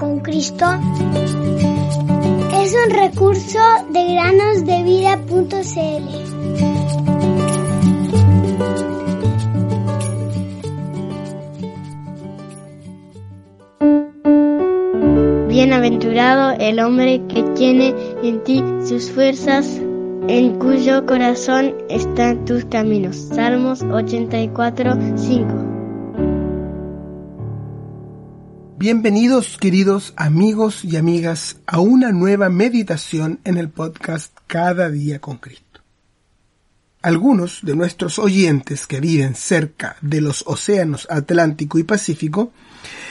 con Cristo es un recurso de granosdevida.cl. Bienaventurado el hombre que tiene en ti sus fuerzas, en cuyo corazón están tus caminos. Salmos 84, 5. Bienvenidos queridos amigos y amigas a una nueva meditación en el podcast Cada día con Cristo. Algunos de nuestros oyentes que viven cerca de los océanos Atlántico y Pacífico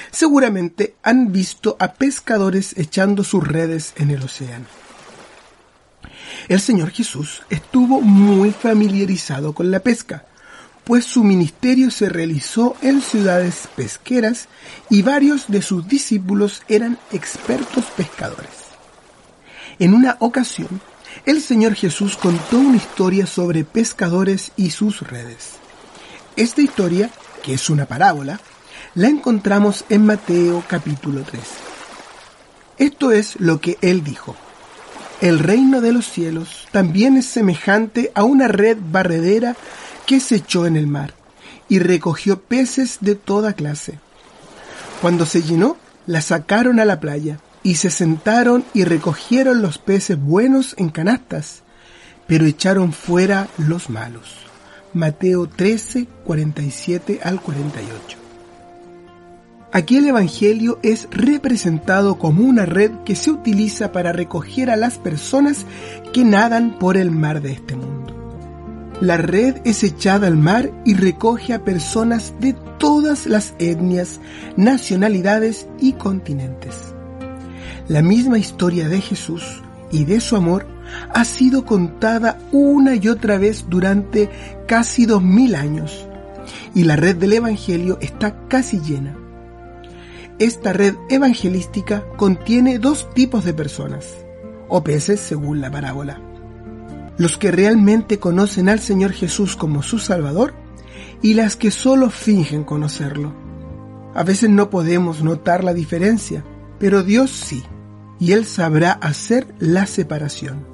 seguramente han visto a pescadores echando sus redes en el océano. El Señor Jesús estuvo muy familiarizado con la pesca, pues su ministerio se realizó en ciudades pesqueras y varios de sus discípulos eran expertos pescadores. En una ocasión, el Señor Jesús contó una historia sobre pescadores y sus redes. Esta historia, que es una parábola, la encontramos en Mateo capítulo 3. Esto es lo que él dijo. El reino de los cielos también es semejante a una red barredera que se echó en el mar y recogió peces de toda clase. Cuando se llenó, la sacaron a la playa y se sentaron y recogieron los peces buenos en canastas, pero echaron fuera los malos. Mateo 13, 47 al 48. Aquí el Evangelio es representado como una red que se utiliza para recoger a las personas que nadan por el mar de este mundo. La red es echada al mar y recoge a personas de todas las etnias, nacionalidades y continentes. La misma historia de Jesús y de su amor ha sido contada una y otra vez durante casi dos mil años y la red del Evangelio está casi llena. Esta red evangelística contiene dos tipos de personas, o peces según la parábola los que realmente conocen al Señor Jesús como su Salvador y las que solo fingen conocerlo. A veces no podemos notar la diferencia, pero Dios sí, y Él sabrá hacer la separación.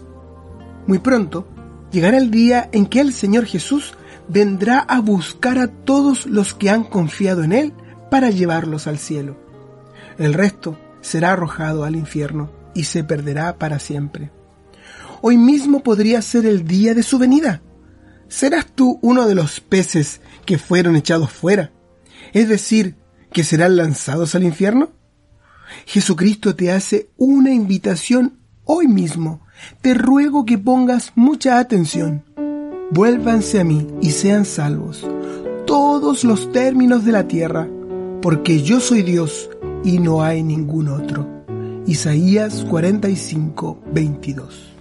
Muy pronto llegará el día en que el Señor Jesús vendrá a buscar a todos los que han confiado en Él para llevarlos al cielo. El resto será arrojado al infierno y se perderá para siempre. Hoy mismo podría ser el día de su venida. ¿Serás tú uno de los peces que fueron echados fuera? Es decir, que serán lanzados al infierno. Jesucristo te hace una invitación hoy mismo. Te ruego que pongas mucha atención. Vuélvanse a mí y sean salvos todos los términos de la tierra, porque yo soy Dios y no hay ningún otro. Isaías 45, 22.